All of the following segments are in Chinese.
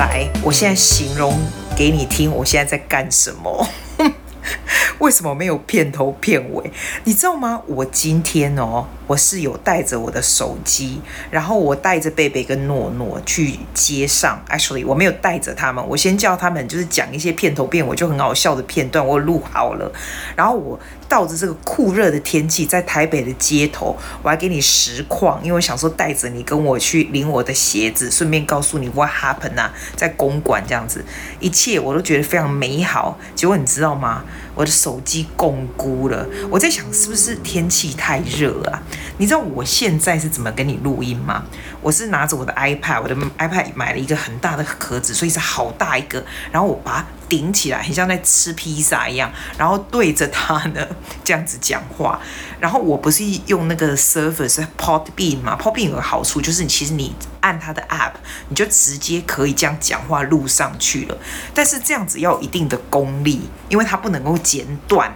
来，我现在形容给你听，我现在在干什么？为什么没有片头片尾？你知道吗？我今天哦，我是有带着我的手机，然后我带着贝贝跟诺诺去街上。Actually，我没有带着他们，我先叫他们就是讲一些片头片尾就很好笑的片段，我录好了，然后我。倒着这个酷热的天气，在台北的街头，我还给你实况，因为我想说带着你跟我去领我的鞋子，顺便告诉你 what happened 啊，在公馆这样子，一切我都觉得非常美好。结果你知道吗？我的手机摃龟了，我在想是不是天气太热啊？你知道我现在是怎么跟你录音吗？我是拿着我的 iPad，我的 iPad 买了一个很大的盒子，所以是好大一个，然后我把它。顶起来，很像在吃披萨一样，然后对着它呢 这样子讲话。然后我不是用那个 Surface Podbean 嘛，Podbean 有个好处就是，其实你按它的 App，你就直接可以这样讲话录上去了。但是这样子要有一定的功力，因为它不能够剪断。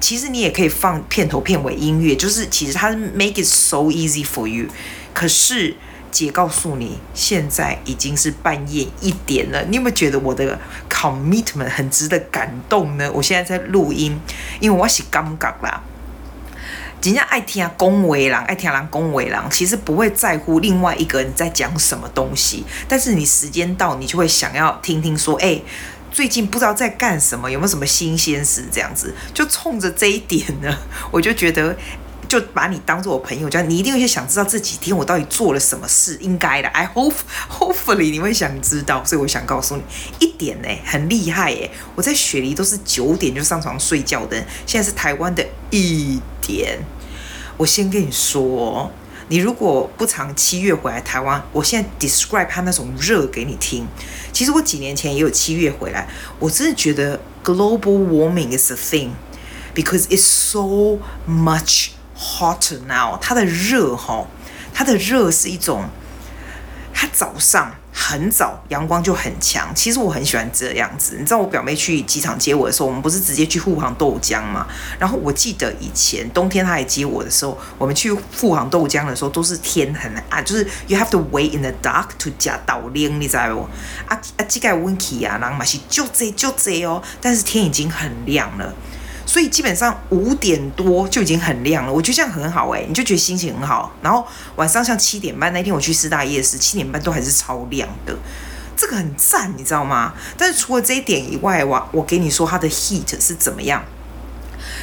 其实你也可以放片头片尾音乐，就是其实它是 make it so easy for you。可是。姐告诉你，现在已经是半夜一点了。你有没有觉得我的 commitment 很值得感动呢？我现在在录音，因为我是刚刚啦，人家爱听恭维郎，爱听人恭维郎，其实不会在乎另外一个人在讲什么东西。但是你时间到，你就会想要听听说，哎，最近不知道在干什么，有没有什么新鲜事？这样子，就冲着这一点呢，我就觉得。就把你当做我朋友，这样你一定会想知道这几天我到底做了什么事，应该的。I hope, hopefully 你会想知道，所以我想告诉你一点呢，很厉害耶！我在雪梨都是九点就上床睡觉的，现在是台湾的一点。我先跟你说，你如果不常七月回来台湾，我现在 describe 他那种热给你听。其实我几年前也有七月回来，我真的觉得 global warming is a thing because it's so much. Hotter now，它的热哈，它的热是一种，它早上很早阳光就很强。其实我很喜欢这样子。你知道我表妹去机场接我的时候，我们不是直接去富航豆浆吗？然后我记得以前冬天她来接我的时候，我们去富航豆浆的时候都是天很暗，就是 you have to wait in the dark to 加倒冷，你知道不？啊啊，这个温气啊，然后嘛是就这就这哦，但是天已经很亮了。所以基本上五点多就已经很亮了，我觉得这样很好哎、你就觉得心情很好。然后晚上像七点半那天我去师大夜市，七点半都还是超亮的，这个很赞，你知道吗？但是除了这一点以外，我我给你说它的 heat 是怎么样，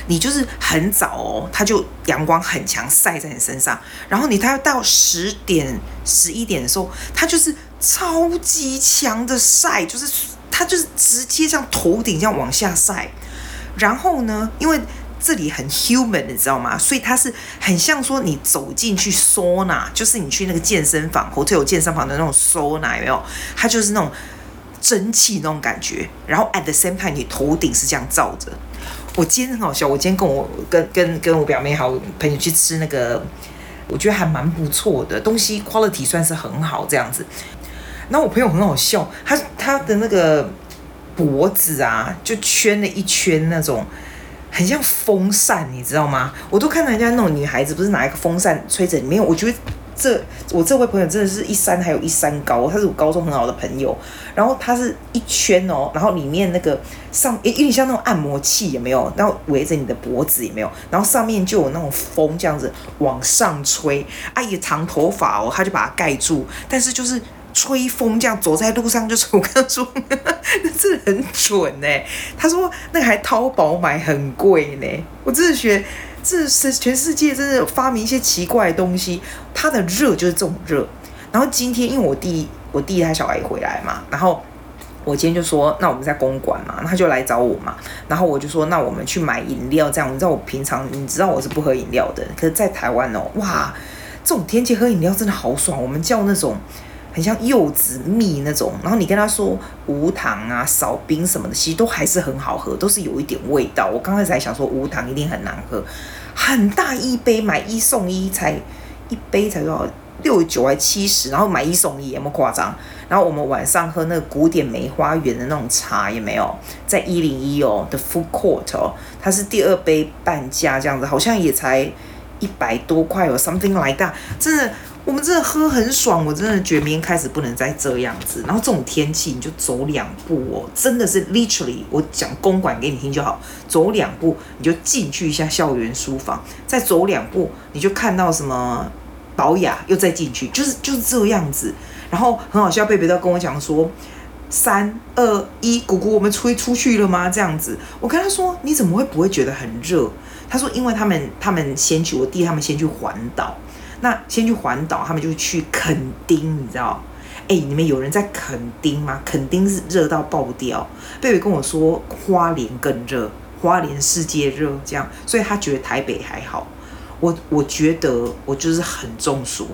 你就是很早哦，它就阳光很强晒在你身上，然后你它要到十点十一点的时候，它就是超级强的晒，就是它就是直接像头顶这样往下晒。然后呢，因为这里很 human，你知道吗？所以它是很像说你走进去 sauna，就是你去那个健身房或者有健身房的那种 sauna，有没有？它就是那种蒸汽那种感觉。然后 at the same time，你头顶是这样照着。我今天很好笑，我今天跟我跟跟跟我表妹好朋友去吃那个，我觉得还蛮不错的东西，quality 算是很好这样子。然后我朋友很好笑，他他的那个。脖子啊，就圈了一圈那种，很像风扇，你知道吗？我都看到人家那种女孩子，不是拿一个风扇吹着，没有。我觉得这我这位朋友真的是一山还有一山高，他是我高中很好的朋友。然后他是一圈哦，然后里面那个上有点像那种按摩器，有没有？然后围着你的脖子，有没有？然后上面就有那种风这样子往上吹。阿姨长头发哦，他就把它盖住，但是就是。吹风这样走在路上就是，我跟他说，那真的很准呢。他说那还淘宝买很贵呢。我真的觉得这是全世界真的发明一些奇怪的东西。它的热就是这种热。然后今天因为我弟我弟他小孩回来嘛，然后我今天就说那我们在公馆嘛，他就来找我嘛。然后我就说那我们去买饮料这样。你知道我平常你知道我是不喝饮料的，可是在台湾哦，哇，这种天气喝饮料真的好爽。我们叫那种。很像柚子蜜那种，然后你跟他说无糖啊、少冰什么的，其实都还是很好喝，都是有一点味道。我刚开始还想说无糖一定很难喝，很大一杯买一送一，才一杯才多少六十九还七十，然后买一送一，有没夸张？然后我们晚上喝那个古典梅花园的那种茶，有没有？在一零一哦的 food court 哦，它是第二杯半价这样子，好像也才一百多块哦，something like that，真的。我们真的喝很爽，我真的觉得明天开始不能再这样子。然后这种天气你就走两步哦，真的是 literally，我讲公馆给你听就好，走两步你就进去一下校园书房，再走两步你就看到什么宝雅，又再进去，就是就是这样子。然后很好笑，贝贝都跟我讲说，三二一，姑姑，我们出出去了吗？这样子，我跟他说，你怎么会不会觉得很热？他说，因为他们他们先去，我弟他们先去环岛。那先去环岛，他们就去垦丁，你知道？哎，你们有人在垦丁吗？垦丁是热到爆掉。贝贝跟我说，花莲更热，花莲世界热，这样，所以他觉得台北还好。我我觉得我就是很中暑，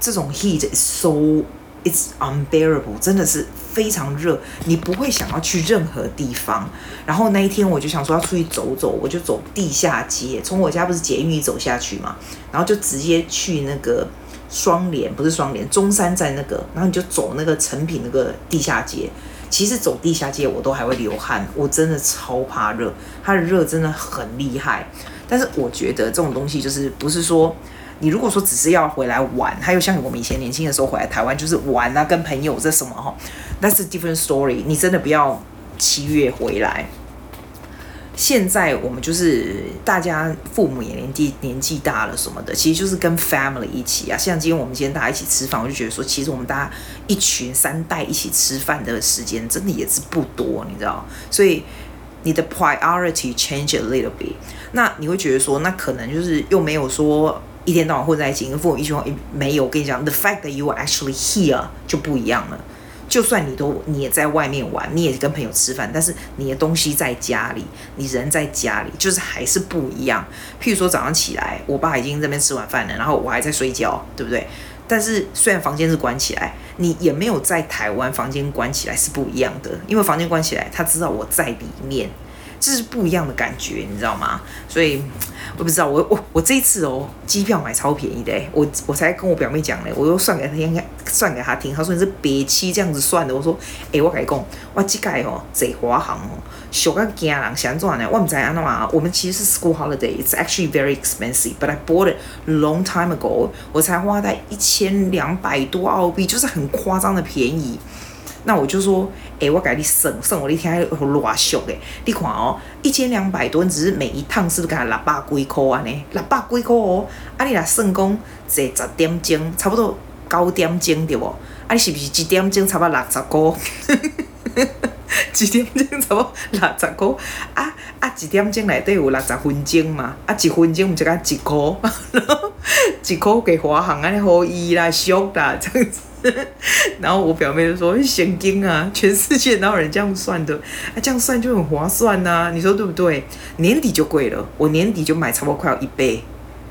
这种 heat is so。It's unbearable，真的是非常热，你不会想要去任何地方。然后那一天我就想说要出去走走，我就走地下街，从我家不是捷运走下去嘛，然后就直接去那个双连，不是双连，中山站那个，然后你就走那个诚品那个地下街。其实走地下街我都还会流汗，我真的超怕热，它的热真的很厉害。但是我觉得这种东西就是不是说。你如果说只是要回来玩，还有像我们以前年轻的时候回来台湾就是玩啊，跟朋友这什么哈，那是 different story。你真的不要七月回来。现在我们就是大家父母也年纪年纪大了什么的，其实就是跟 family 一起啊。像今天我们今天大家一起吃饭，我就觉得说，其实我们大家一群三代一起吃饭的时间真的也是不多，你知道？所以你的 priority change a little bit。那你会觉得说，那可能就是又没有说。一天到晚混在一起，跟父母一句话没有。我跟你讲，the fact that you are actually here 就不一样了。就算你都你也在外面玩，你也跟朋友吃饭，但是你的东西在家里，你人在家里，就是还是不一样。譬如说早上起来，我爸已经这边吃完饭了，然后我还在睡觉，对不对？但是虽然房间是关起来，你也没有在台湾房间关起来是不一样的，因为房间关起来，他知道我在里面。这是不一样的感觉，你知道吗？所以我不知道，我我我这一次哦，机票买超便宜的，我我才跟我表妹讲嘞，我又算给她听，算给她听，她说你是别期这样子算的，我说，哎，我跟你讲，我这届哦，坐华航哦，小个惊人，想赚呢，我唔知安怎嘛，我们其实是 school holiday，it's actually very expensive，but I bought it long time ago，我才花在一千两百多澳币，就是很夸张的便宜。那我就说，哎、我甲你省省，我那天还乱俗诶，你看哦，一千两百吨，只是每一趟是不是给他六百几块啊？呢，六百几块哦，啊，你若算讲坐十点钟，差不多九点钟对无？啊，你是不是一点钟差不多六十块？一点钟差不多六十块？啊啊，一点钟内底有六十分钟嘛？啊，一分钟唔就讲一块，一块给华航安尼好易啦，俗啦，这样子。然后我表妹就说：“神经啊，全世界哪有人这样算的？啊，这样算就很划算呐，你说对不对？年底就贵了，我年底就买差不多快要一倍。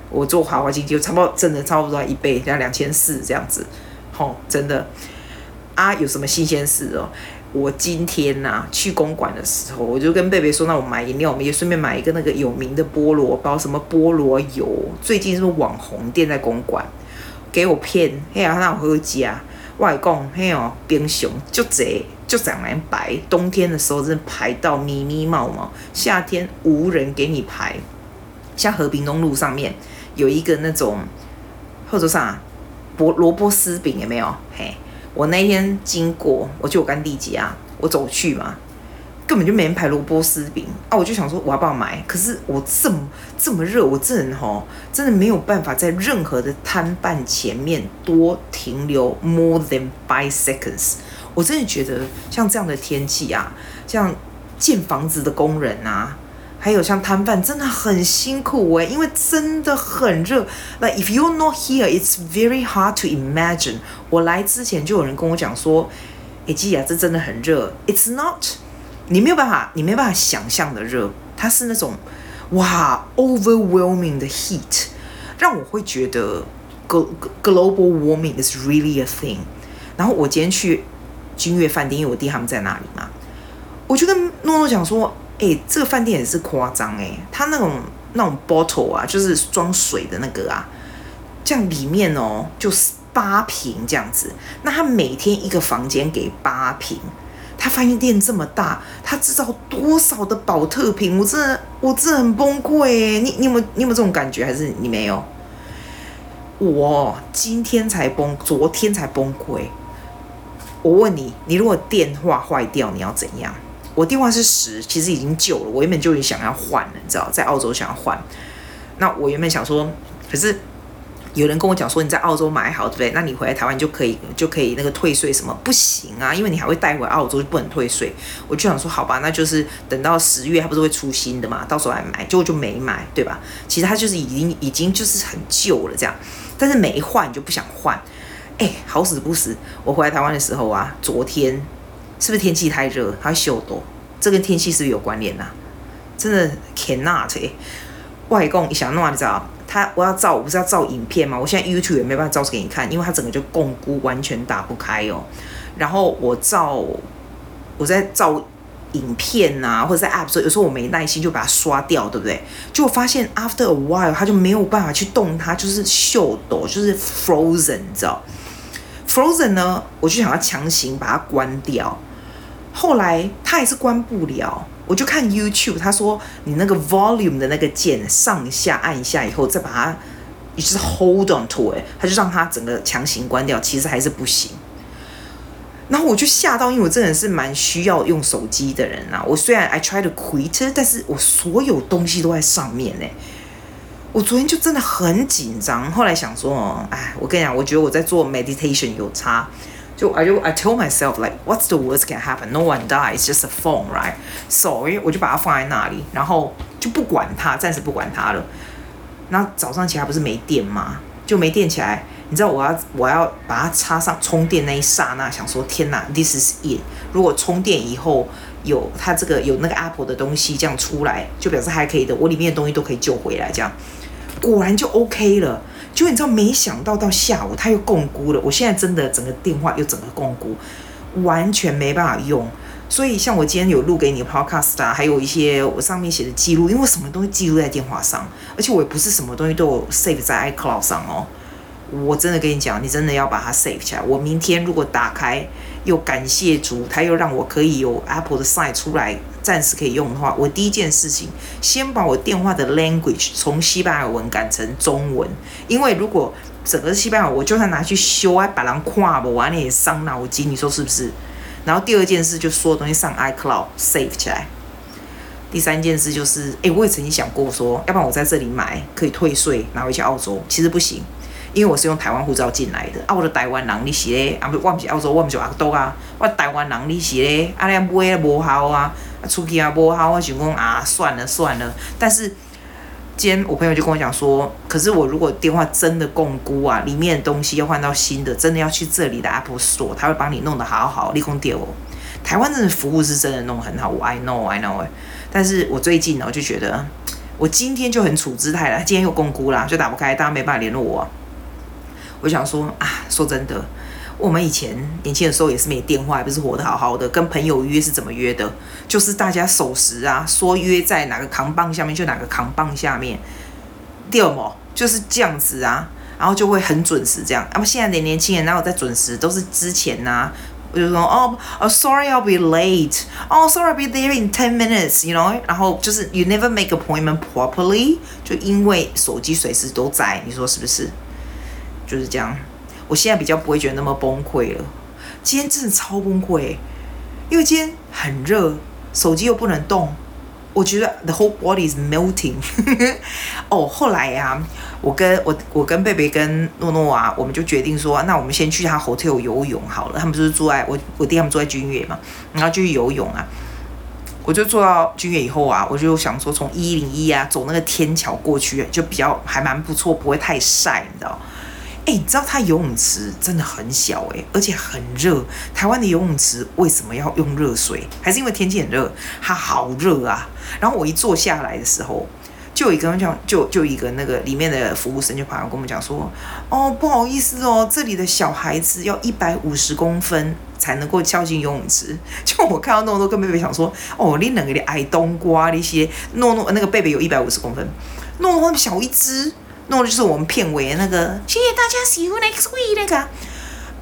我做华华经济就差不多真的差不多一倍，要两千四这样子。吼，真的啊，有什么新鲜事哦？我今天呐，啊，去公馆的时候，我就跟贝贝说：那我买饮料，我们也顺便买一个那个有名的菠萝包，什么菠萝油，最近是不是网红店在公馆？”给我骗，嘿啊，那有好食。我来讲，嘿哦，冰箱就这就这样来排。冬天的时候真的排到密密麻麻，夏天无人给你排。像和平东路上面有一个那种，或者啥，萝萝卜丝饼有没有？嘿，我那天经过，我就我干弟姐啊，我走去嘛。根本就没人排萝卜丝饼啊！我就想说我要不要买？可是我这么这么热，我这人吼真的没有办法在任何的摊贩前面多停留 more than five seconds。我真的觉得像这样的天气啊，像建房子的工人啊，还有像摊贩真的很辛苦诶、因为真的很热。那 if you're not here, it's very hard to imagine。我来之前就有人跟我讲说，哎，基亚这真的很热。It's not。你没有办法，你没办法想象的热，它是那种哇，overwhelming 的 heat，让我会觉得 global warming is really a thing。然后我今天去君悦饭店，因为我弟他们在那里嘛，我就跟诺诺讲说，哎，这个饭店也是夸张哎，它那种那种 bottle 啊，就是装水的那个啊，这样里面哦，就是八瓶这样子，那他每天一个房间给八瓶。他饭店这么大，他制造多少的保特瓶？我真的，我真的很崩溃耶！你你有没有你有没有这种感觉？还是你没有？我今天才崩，昨天才崩溃。我问你，你如果电话坏掉，你要怎样？我电话是十，其实已经旧了。我原本就想要换了，你知道，在澳洲想要换。那我原本想说，可是有人跟我讲说，你在澳洲买好，对不对？那你回来台湾就可以就可以那个退税什么？不行啊，因为你还会带回澳洲，就不能退税。我就想说，好吧，那就是等到十月，它不是会出新的嘛？到时候来买，结果就没买，对吧？其实它就是已经已经就是很旧了这样。但是没换就不想换，哎，好死不死！我回来台湾的时候啊，昨天是不是天气太热？它会秀抖，这跟天气是不是有关联呐、真的 cannot 哎！外公，你想弄？你知道？他我要照，我不是要照影片吗？我现在 YouTube 也没办法照给你看，因为它整个就共估完全打不开哦。然后我照，我在照。影片啊，或者在 App 时候，有时候我没耐心就把它刷掉，对不对？就我发现 After a while，它就没有办法去动它，就是秀抖，就是 frozen，你知道？frozen 呢，我就想要强行把它关掉，后来它还是关不了。我就看 YouTube，他说你那个 volume 的那个键上下按一下以后，再把它，就是 hold on to it，他就让它整个强行关掉，其实还是不行。然后我就吓到，因为我真的是蛮需要用手机的人啊。我虽然 I try to quit，但是我所有东西都在上面呢。我昨天就真的很紧张，后来想说，哎，我跟你讲，我觉得我在做 meditation 有差。就 I 就 I told myself like what's the worst can happen? No one dies, just a phone, right? So 我就把它放在那里，然后就不管它，暂时不管它了。那早上起来不是没电吗？就没电起来。你知道我要我要把它插上充电那一刹那，想说天哪，this is it。如果充电以后有它这个有那个 Apple 的东西这样出来，就表示还可以的，我里面的东西都可以救回来。这样果然就 OK 了。就你知道，没想到到下午他又共估了。我现在真的整个电话又整个共估，完全没办法用。所以像我今天有录给你的 Podcast 啊，还有一些我上面写的记录，因为我什么东西记录在电话上，而且我也不是什么东西都有 save 在 iCloud 上哦。我真的跟你讲，你真的要把它 save 起来。我明天如果打开，又感谢主，他又让我可以有 Apple 的 sign 出来，暂时可以用的话，我第一件事情，先把我电话的 language 从西班牙文改成中文。因为如果整个西班牙，我就算拿去修，还把人跨不完，你也伤脑筋，你说是不是？然后第二件事，就所有东西上 iCloud save 起来。第三件事就是，诶，我也曾经想过说，要不然我在这里买可以退税，拿回去澳洲，其实不行。因为我是用台湾护照进来的，啊，我的台湾人你是咧，啊不，我不是澳洲，我不是阿多啊，我台湾人你是咧，啊，你买无效啊，出去也无效，我想讲啊，算了算了。但是今天我朋友就跟我讲说，可是我如果电话真的摃龟啊，里面的东西要换到新的，真的要去这里的 Apple Store，他会帮你弄得好好，你讲对哦。台湾真的服务是真的弄很好，我 I know I know。但是我最近呢，我就觉得我今天就很处之泰了，今天又摃龟啦，就打不开，大家没办法联络我。我想说啊，说真的，我们以前年轻的时候也是没电话，也不是活得好好的。跟朋友约是怎么约的？就是大家守时啊，说约在哪个扛棒下面就哪个扛棒下面，对吗？就是这样子啊，然后就会很准时这样。那么现在的年轻人哪有在准时？都是之前呐、啊，我就说哦哦，sorry I'll be late. Oh, sorry I'll be there in ten minutes，you know，然后就是 you never make appointment properly，就因为手机随时都在，你说是不是？就是这样，我现在比较不会觉得那么崩溃了。今天真的超崩溃，因为今天很热，手机又不能动，我觉得 the whole body is melting。哦，后来呀、啊，我跟我我跟贝贝跟诺诺啊，我们就决定说，那我们先去他 hotel 游泳好了。他们不是住在我我弟他们住在君悦嘛，然后就去游泳啊。我就坐到君悦以后啊，我就想说从一零一啊走那个天桥过去，就比较还蛮不错，不会太晒，你知道。哎，你知道它游泳池真的很小哎，而且很热。台湾的游泳池为什么要用热水？还是因为天气很热？它好热啊！然后我一坐下来的时候，就有一个人讲，就就一个那个里面的服务生就跑来跟我们讲说：“哦，不好意思哦，这里的小孩子要一百五十公分才能够跳进游泳池。”就我看到诺诺跟贝贝想说：“哦，你两个的矮冬瓜那些诺诺那个贝贝有一百五十公分，诺诺那么小一只。”弄的就是我们片尾的那个，谢谢大家喜欢 Next Week 那个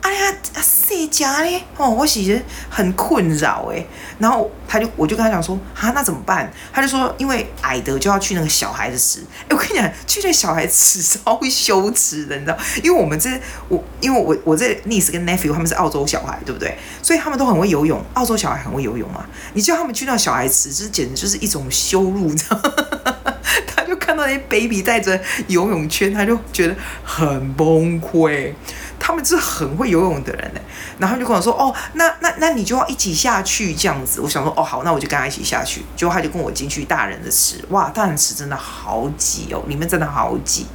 哎呀，谁家嘞？哦，我其实很困扰哎。然后他就，我就跟他讲说，啊，那怎么办？他就说，因为矮的就要去那个小孩子池。哎，我跟你讲，去那小孩池超羞耻的，你知道？因为我们这，我因为我我这 niece 跟 nephew 他们是澳洲小孩，对不对？所以他们都很会游泳。澳洲小孩很会游泳嘛。你叫他们去那小孩池，这简直就是一种羞辱，你知道？就看到那些 baby 带着游泳圈，他就觉得很崩溃。他们是很会游泳的人呢，然后就跟我说：“哦，那那那你就要一起下去这样子。”我想说：“哦，好，那我就跟他一起下去。”结果他就跟我进去大人的池，哇，大人池真的好挤哦，里面真的好挤。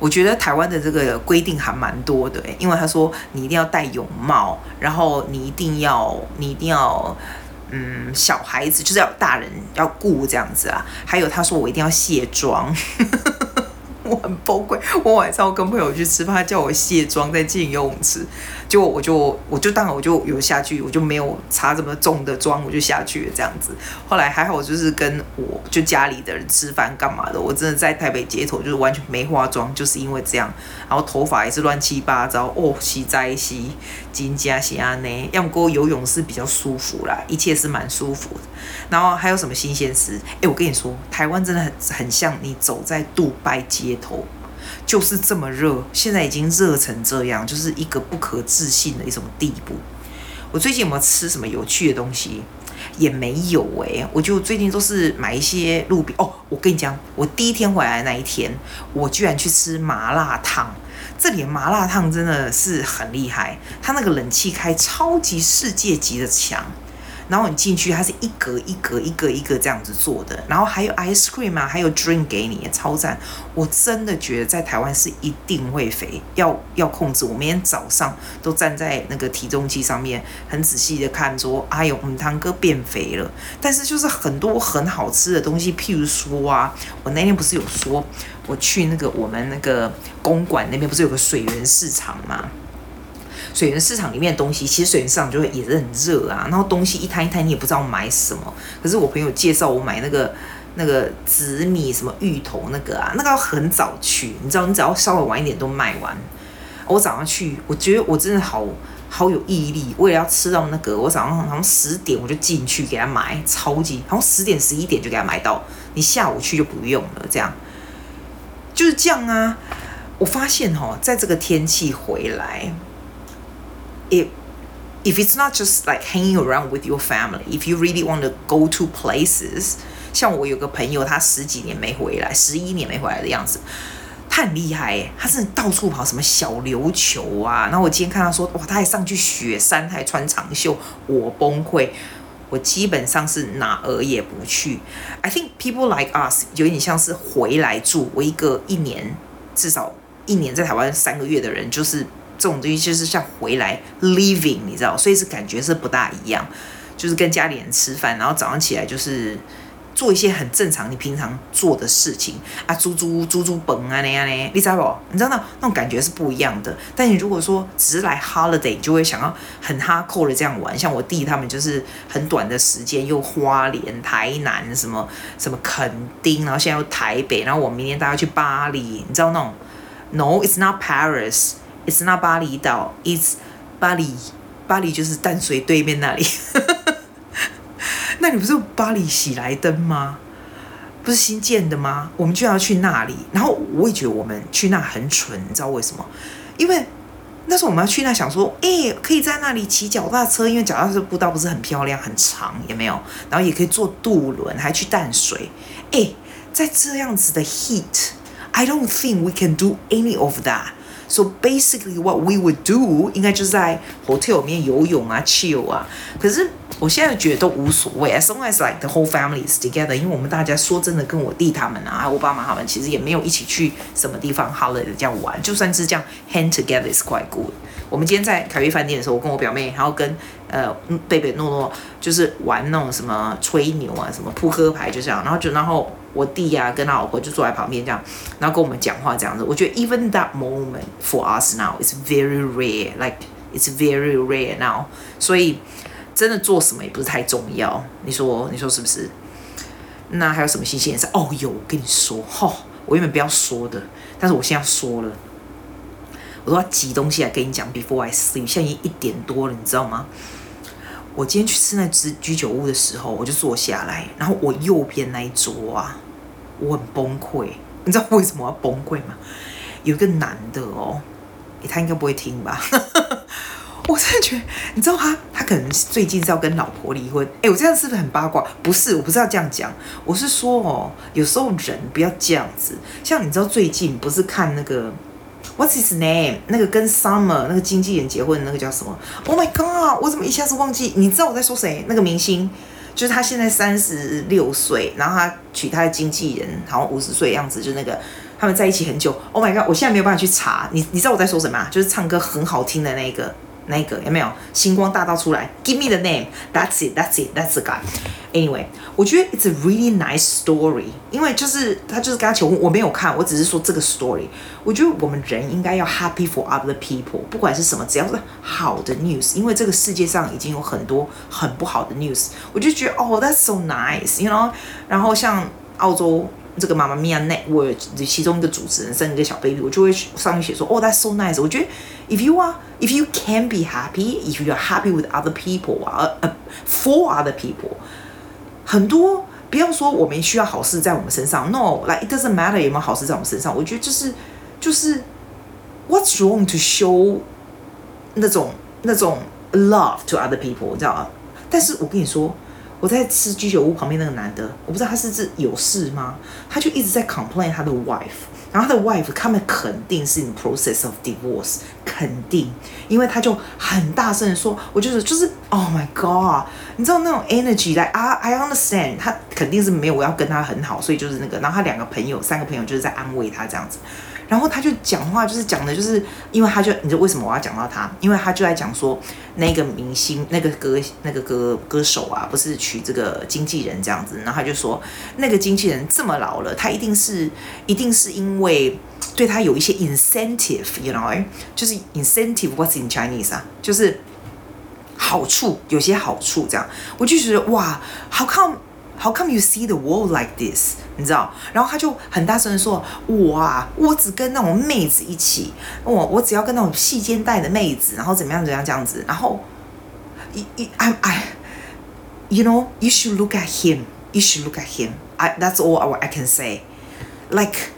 我觉得台湾的这个规定还蛮多的，因为他说你一定要戴泳帽，然后你一定要你一定要嗯，小孩子就是要大人要顾这样子啊。还有他说我一定要卸妆。我很崩溃，我晚上跟朋友去吃饭，他叫我卸妆再进游泳池，就我就我就当然我就有下去，我就没有擦这么重的妆，我就下去了这样子。后来还好，我就是跟我就家里的人吃饭干嘛的，我真的在台北街头就是完全没化妆，就是因为这样，然后头发也是乱七八糟哦，洗在洗，金加洗啊呢，要么游泳是比较舒服啦，一切是蛮舒服的。然后还有什么新鲜事？哎，我跟你说，台湾真的很很像你走在杜拜街头，就是这么热，现在已经热成这样，就是一个不可置信的一种地步。我最近有没有吃什么有趣的东西？也没有哎，我就最近都是买一些路边哦。我跟你讲，我第一天回来那一天，我居然去吃麻辣烫。这里的麻辣烫真的是很厉害，它那个冷气开超级世界级的强。然后你进去，它是一格一格一格一格这样子做的，然后还有 ice cream 啊，还有 drink 给你，超赞！我真的觉得在台湾是一定会肥，要要控制。我每天早上都站在那个体重机上面，很仔细的看说，哎呦，母汤哥变肥了。但是就是很多很好吃的东西，譬如说啊，我那天不是有说我去那个我们那个公馆那边不是有个水源市场吗？水源市场里面的东西，其实水源市场就会也是很热啊，然后东西一摊一摊，你也不知道买什么。可是我朋友介绍我买那个那个紫米什么芋头那个啊，那个要很早去，你知道，你只要稍微晚一点都卖完。我早上去，我觉得我真的好好有毅力，为了要吃到那个，我早上好像十点我就进去给他买，超级好像十点十一点就给他买到，你下午去就不用了，这样就是这样啊。我发现哦，在这个天气回来。If if it's not just like hanging around with your family, if you really want to go to places，像我有个朋友，他十几年没回来，十一年没回来的样子，他很厉害耶，他是到处跑，什么小琉球啊，然后我今天看他说，哇，他还上去雪山，他还穿长袖，我崩溃，我基本上是哪儿也不去。I think people like us 有点像是回来住，我一个一年至少一年在台湾三个月的人，就是。这种东西就是像回来 living，你知道，所以是感觉是不大一样，就是跟家里人吃饭，然后早上起来就是做一些很正常你平常做的事情啊，猪猪猪猪蹦啊那样呢，你知道不？你知道那那种感觉是不一样的。但你如果说只是来 holiday，就会想要很 hardcore 的这样玩，像我弟他们就是很短的时间，又花莲、台南什么什么垦丁，然后现在又台北，然后我明天带他去巴黎，你知道那种？No，it's not Paris。It's not 巴厘岛，It's 巴黎，巴黎就是淡水对面那里。那里不是巴黎喜来登吗？不是新建的吗？我们就要去那里。然后我也觉得我们去那很蠢，你知道为什么？因为那时候我们要去那，想说，哎、可以在那里骑脚踏车，因为脚踏车步道不是很漂亮、很长，也没有。然后也可以坐渡轮，还去淡水。哎、在这样子的 heat，I don't think we can do any of that。So basically, what we would do 应该就是在 hotel 里面游泳啊，chill 啊。可是我现在觉得都无所谓，as long as like the whole family is together。因为我们大家说真的，跟我弟他们啊，我爸妈他们其实也没有一起去什么地方 holiday 这样玩。就算是这样 hang together is quite good。我们今天在凯悦饭店的时候，我跟我表妹，然后跟呃贝贝诺诺，就是玩那种什么吹牛啊，什么扑克牌，就这样。然后就然后。我弟呀、啊，跟他老婆就坐在旁边这样，然后跟我们讲话这样子。我觉得 even that moment for us now is very rare, like it's very rare now。所以真的做什么也不是太重要。你说，你说是不是？那还有什么新鲜事？哦，有，我跟你说，哈、我原本不要说的，但是我现在要说了。我都要挤东西来跟你讲。Before I sleep，现在已经一点多了，你知道吗？我今天去吃那只居酒屋的时候，我就坐下来，然后我右边那一桌啊，我很崩溃。你知道为什么要崩溃吗？有一个男的哦，他应该不会听吧？我真的觉得，你知道他，他可能最近是要跟老婆离婚。哎，我这样是不是很八卦？不是，我不是要这样讲，我是说哦，有时候人不要这样子。像你知道最近不是看那个 What's his name？那个跟 Summer 那个经纪人结婚的那个叫什么？Oh my god！我怎么一下子忘记？你知道我在说谁？那个明星，就是他现在三十六岁，然后他娶他的经纪人，好像五十岁样子，就那个他们在一起很久。Oh my god！我现在没有办法去查。你你知道我在说什么？就是唱歌很好听的那个。那个有没有星光大道出来？Give me the name. That's it. That's it. That's the guy. Anyway，我觉得 it's a really nice story。因为就是他就是跟他求婚，我没有看，我只是说这个 story。我觉得我们人应该要 happy for other people，不管是什么，只要是好的 news。因为这个世界上已经有很多很不好的 news，我就觉得哦，that's so nice，you know。然后像澳洲。这个妈妈咪呀 network 其中一个主持人生一个小 baby，我就会上面写说，oh,，that's so nice。我觉得，if you are, if you can be happy, if you are happy with other people 啊、uh, for other people，很多不要说我们需要好事在我们身上，no，like it doesn't matter 有没有好事在我们身上。我觉得就是就是，what's wrong to show 那种那种 love to other people，你知道吗？但是我跟你说。我在吃居酒屋旁边那个男的，我不知道他是是有事吗？他就一直在 complain 他的 wife，然后他的 wife 他们肯定是 in process of divorce，肯定，因为他就很大声的说，我就是就是 oh my god，你知道那种 energy 来啊，I understand，他肯定是没有我要跟他很好，所以就是那个，然后他两个朋友三个朋友就是在安慰他这样子。然后他就讲话，就是讲的，就是因为他就你知道为什么我要讲到他？因为他就在讲说那个明星、那个歌、那个歌歌手啊，不是娶这个经纪人这样子。然后他就说，那个经纪人这么老了，他一定是一定是因为对他有一些 incentive，you know，就是 incentive，what's in Chinese 啊？就是好处，有些好处这样。我就觉得哇，好看。How come you see the world like this？你知道？然后他就很大声的说：“我啊，我只跟那种妹子一起，我我只要跟那种细肩带的妹子，然后怎么样怎么样这样子。然后，I I I you know you should look at him. You should look at him. I that's all I can say. Like.”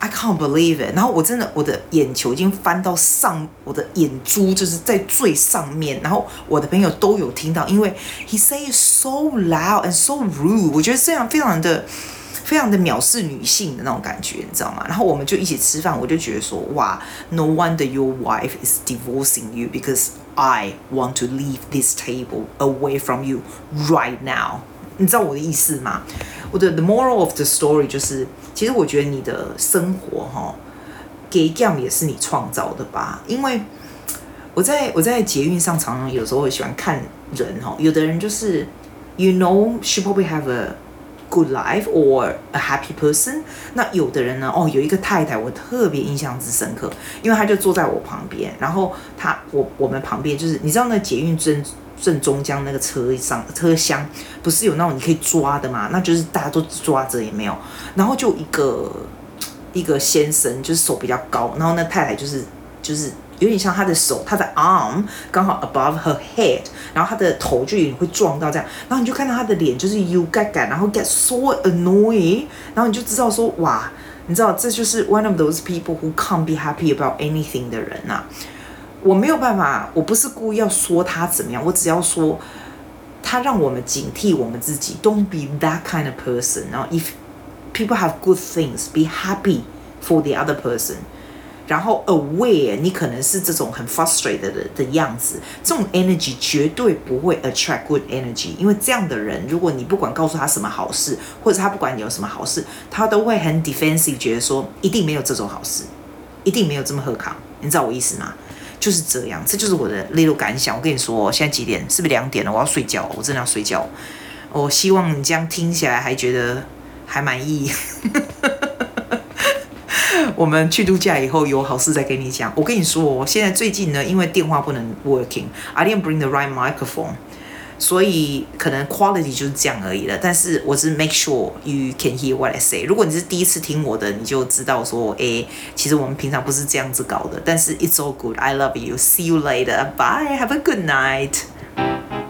I can't believe it。然后我真的，我的眼球已经翻到上，我的眼珠就是在最上面。然后我的朋友都有听到，因为 he say so loud and so rude。我觉得这样非常的、非常的藐视女性的那种感觉，你知道吗？然后我们就一起吃饭，我就觉得说，哇，no wonder your wife is divorcing you because I want to leave this table away from you right now。 你知道我的意思吗？我的 the moral of the story 就是，其实我觉得你的生活哈，给 game 也是你创造的吧？因为我在我在捷运上常常有时候会喜欢看人哈，有的人就是，you know she probably have a good life or a happy person。那有的人呢，哦，有一个太太我特别印象之深刻，因为她就坐在我旁边，然后她我我们旁边就是，你知道那捷运真。正中间那个车上车厢不是有那种你可以抓的嘛？那就是大家都抓着也没有。然后就一个一个先生，就是手比较高，然后那太太就是就是有点像他的手，他的 arm 刚好 above her head，然后他的头就也会撞到这样。然后你就看到他的脸就是 you get get，然后 get so annoying，然后你就知道说哇，你知道这就是 one of those people who can't be happy about anything 的人呐、啊。我没有办法，我不是故意要说他怎么样，我只要说他让我们警惕我们自己，Don't be that kind of person。然后，if people have good things, be happy for the other person。然后，aware 你可能是这种很 frustrated 的的样子，这种 energy 绝对不会 attract good energy。因为这样的人，如果你不管告诉他什么好事，或者他不管你有什么好事，他都会很 defensive，觉得说一定没有这种好事，一定没有这么好康。你知道我意思吗？就是这样，这就是我的内部感想。我跟你说，现在几点？是不是两点了？我要睡觉，我真的要睡觉。我希望你这样听起来还觉得还满意。我们去度假以后有好事再跟你讲。我跟你说，现在最近呢，因为电话不能 working，I didn't bring the right microphone。所以可能 quality 就是这样而已了。但是我是 make sure you can hear what I say。如果你是第一次听我的，你就知道说，哎，其实我们平常不是这样子搞的。但是 it's all good. I love you. See you later. Bye. Have a good night.